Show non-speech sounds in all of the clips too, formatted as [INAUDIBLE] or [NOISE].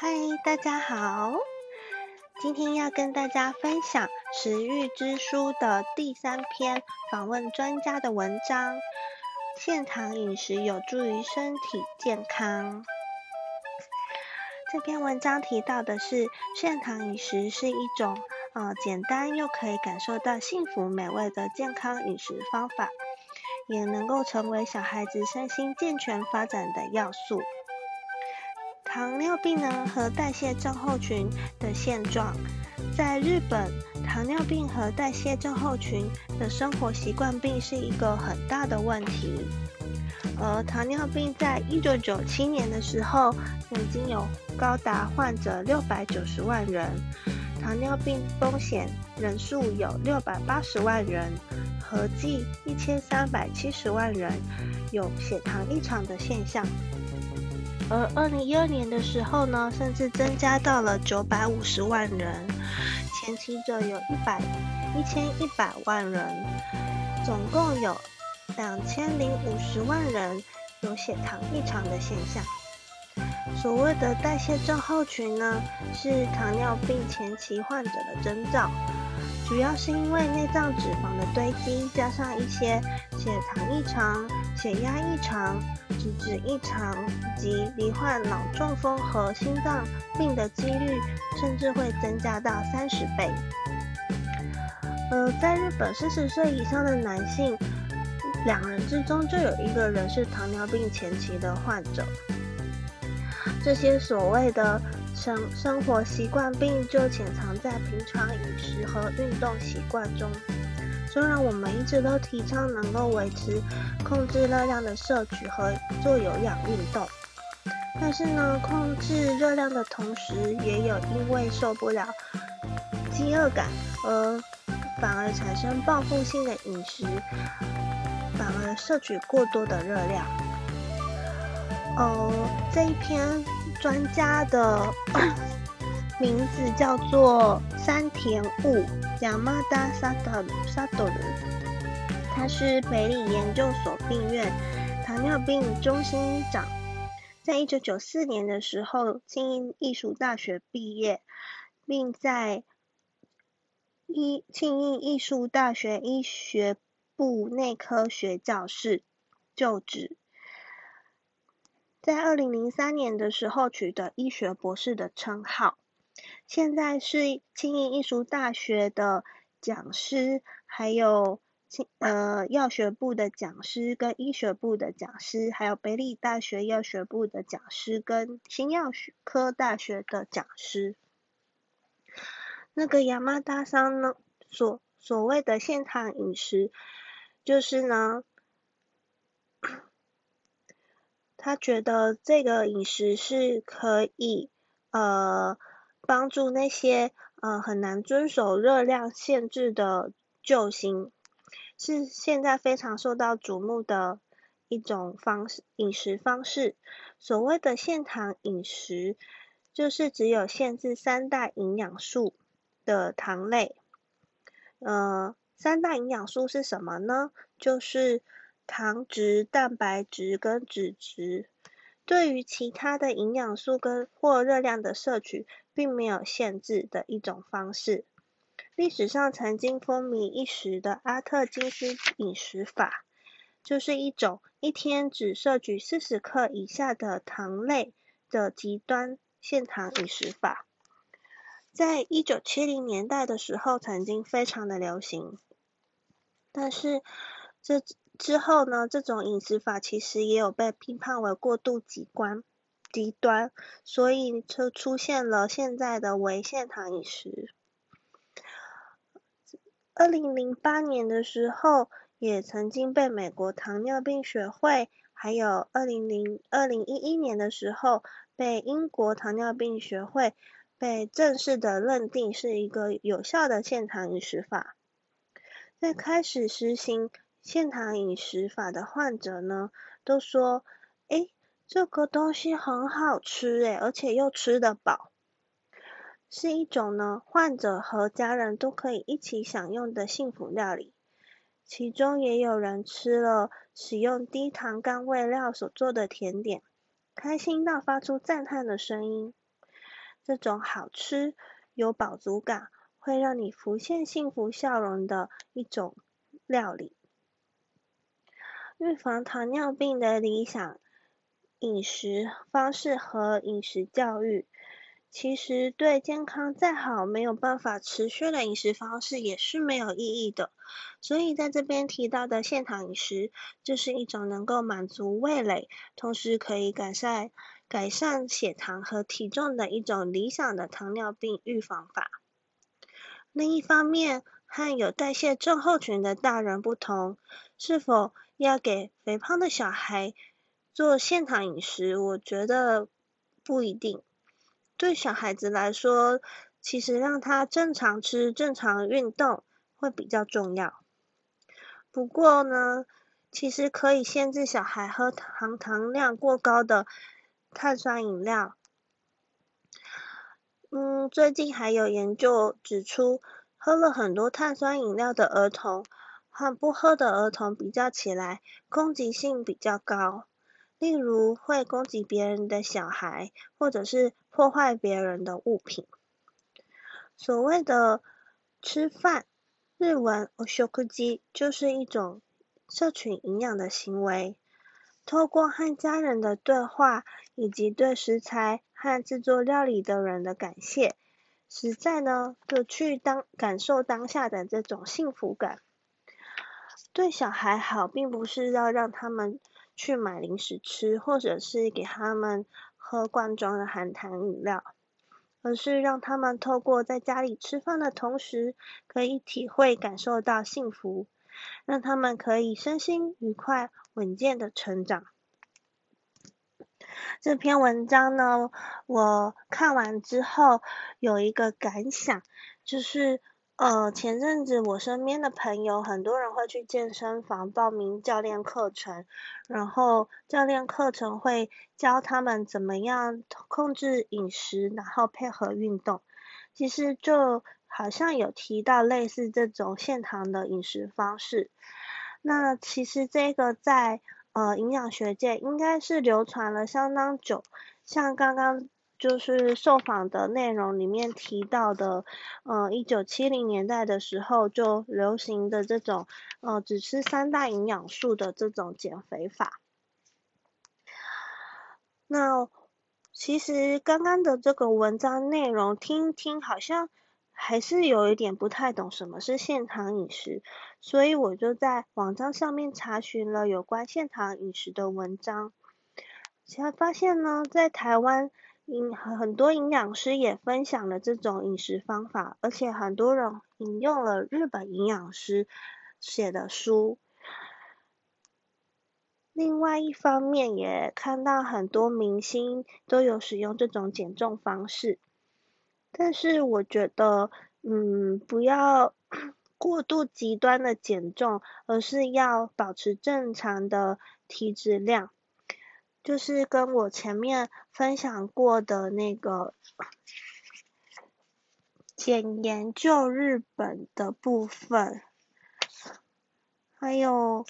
嗨，大家好！今天要跟大家分享《食欲之书》的第三篇访问专家的文章。现糖饮食有助于身体健康。这篇文章提到的是，现糖饮食是一种呃简单又可以感受到幸福美味的健康饮食方法，也能够成为小孩子身心健全发展的要素。糖尿病呢和代谢症候群的现状，在日本，糖尿病和代谢症候群的生活习惯病是一个很大的问题。而糖尿病在一九九七年的时候，曾经有高达患者六百九十万人，糖尿病风险人数有六百八十万人，合计一千三百七十万人有血糖异常的现象。而二零一二年的时候呢，甚至增加到了九百五十万人，前期者有一百一千一百万人，总共有两千零五十万人有血糖异常的现象。所谓的代谢症候群呢，是糖尿病前期患者的征兆，主要是因为内脏脂肪的堆积，加上一些血糖异常、血压异常。脂异常及罹患脑中风和心脏病的几率，甚至会增加到三十倍。呃，在日本，四十岁以上的男性，两人之中就有一个人是糖尿病前期的患者。这些所谓的生生活习惯病，就潜藏在平常饮食和运动习惯中。虽然我们一直都提倡能够维持控制热量的摄取和做有氧运动，但是呢，控制热量的同时，也有因为受不了饥饿感而反而产生报复性的饮食，反而摄取过多的热量。呃，这一篇专家的。名字叫做山田悟，Yamada Sato，他是北理研究所病院糖尿病中心长，在一九九四年的时候，庆应艺术大学毕业，并在一庆应艺术大学医学部内科学教室就职，在二零零三年的时候取得医学博士的称号。现在是庆应艺术大学的讲师，还有庆呃药学部的讲师跟医学部的讲师，还有北理大学药学部的讲师跟新药学科大学的讲师。那个亚麻大桑呢，所所谓的现场饮食，就是呢，他觉得这个饮食是可以呃。帮助那些呃很难遵守热量限制的救星，是现在非常受到瞩目的一种方式饮食方式。所谓的限糖饮食，就是只有限制三大营养素的糖类。呃，三大营养素是什么呢？就是糖质、蛋白质跟脂质。对于其他的营养素跟或热量的摄取，并没有限制的一种方式。历史上曾经风靡一时的阿特金斯饮食法，就是一种一天只摄取四十克以下的糖类的极端限糖饮食法。在一九七零年代的时候，曾经非常的流行。但是这之后呢，这种饮食法其实也有被评判为过度极端。极端，所以就出现了现在的微限糖饮食。二零零八年的时候，也曾经被美国糖尿病学会，还有二零零二零一一年的时候，被英国糖尿病学会被正式的认定是一个有效的限糖饮食法。在开始实行限糖饮食法的患者呢，都说，哎。这个东西很好吃诶，而且又吃得饱，是一种呢患者和家人都可以一起享用的幸福料理。其中也有人吃了使用低糖甘味料所做的甜点，开心到发出赞叹的声音。这种好吃、有饱足感，会让你浮现幸福笑容的一种料理。预防糖尿病的理想饮食方式和饮食教育。其实对健康再好，没有办法持续的饮食方式也是没有意义的。所以在这边提到的限糖饮食，就是一种能够满足味蕾，同时可以改善改善血糖和体重的一种理想的糖尿病预防法。另一方面，和有代谢症候群的大人不同，是否要给肥胖的小孩做限糖饮食，我觉得不一定。对小孩子来说，其实让他正常吃、正常运动会比较重要。不过呢，其实可以限制小孩喝含糖量过高的碳酸饮料。嗯，最近还有研究指出，喝了很多碳酸饮料的儿童和不喝的儿童比较起来，攻击性比较高。例如会攻击别人的小孩，或者是破坏别人的物品。所谓的吃饭，日文 oshokuji 就是一种摄取营养的行为。透过和家人的对话，以及对食材和制作料理的人的感谢，实在呢就去当感受当下的这种幸福感。对小孩好，并不是要让他们。去买零食吃，或者是给他们喝罐装的含糖饮料，而是让他们透过在家里吃饭的同时，可以体会感受到幸福，让他们可以身心愉快、稳健的成长。这篇文章呢，我看完之后有一个感想，就是。呃，前阵子我身边的朋友，很多人会去健身房报名教练课程，然后教练课程会教他们怎么样控制饮食，然后配合运动。其实就好像有提到类似这种限糖的饮食方式。那其实这个在呃营养学界应该是流传了相当久，像刚刚。就是受访的内容里面提到的，呃，一九七零年代的时候就流行的这种，呃，只吃三大营养素的这种减肥法。那其实刚刚的这个文章内容听听好像还是有一点不太懂什么是现糖饮食，所以我就在网站上面查询了有关现糖饮食的文章，才发现呢，在台湾。营很多营养师也分享了这种饮食方法，而且很多人引用了日本营养师写的书。另外一方面，也看到很多明星都有使用这种减重方式。但是我觉得，嗯，不要 [CLEARS THROAT] 过度极端的减重，而是要保持正常的体脂量。就是跟我前面分享过的那个简研究日本的部分，还有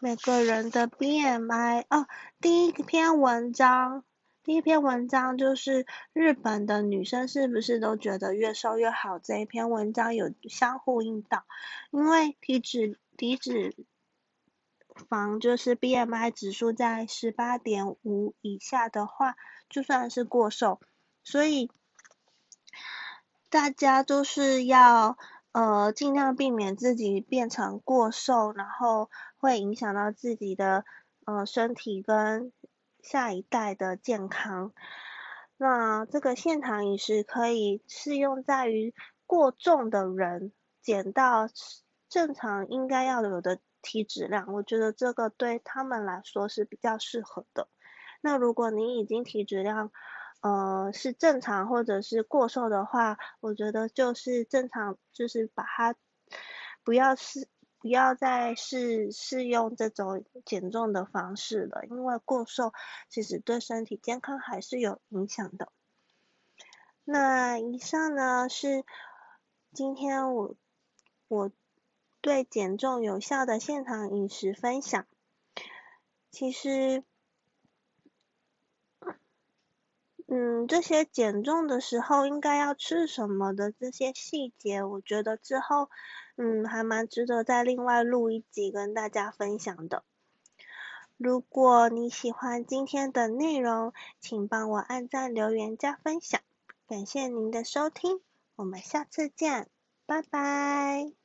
每个人的 BMI 哦，第一篇文章，第一篇文章就是日本的女生是不是都觉得越瘦越好？这一篇文章有相互引导，因为体脂体脂。房就是 BMI 指数在十八点五以下的话，就算是过瘦，所以大家都是要呃尽量避免自己变成过瘦，然后会影响到自己的呃身体跟下一代的健康。那这个限糖饮食可以适用在于过重的人，减到正常应该要有的。体脂量，我觉得这个对他们来说是比较适合的。那如果你已经体脂量，呃，是正常或者是过瘦的话，我觉得就是正常，就是把它不要试，不要再试试用这种减重的方式了，因为过瘦其实对身体健康还是有影响的。那以上呢是今天我我。对减重有效的现场饮食分享，其实，嗯，这些减重的时候应该要吃什么的这些细节，我觉得之后嗯还蛮值得再另外录一集跟大家分享的。如果你喜欢今天的内容，请帮我按赞、留言、加分享，感谢您的收听，我们下次见，拜拜。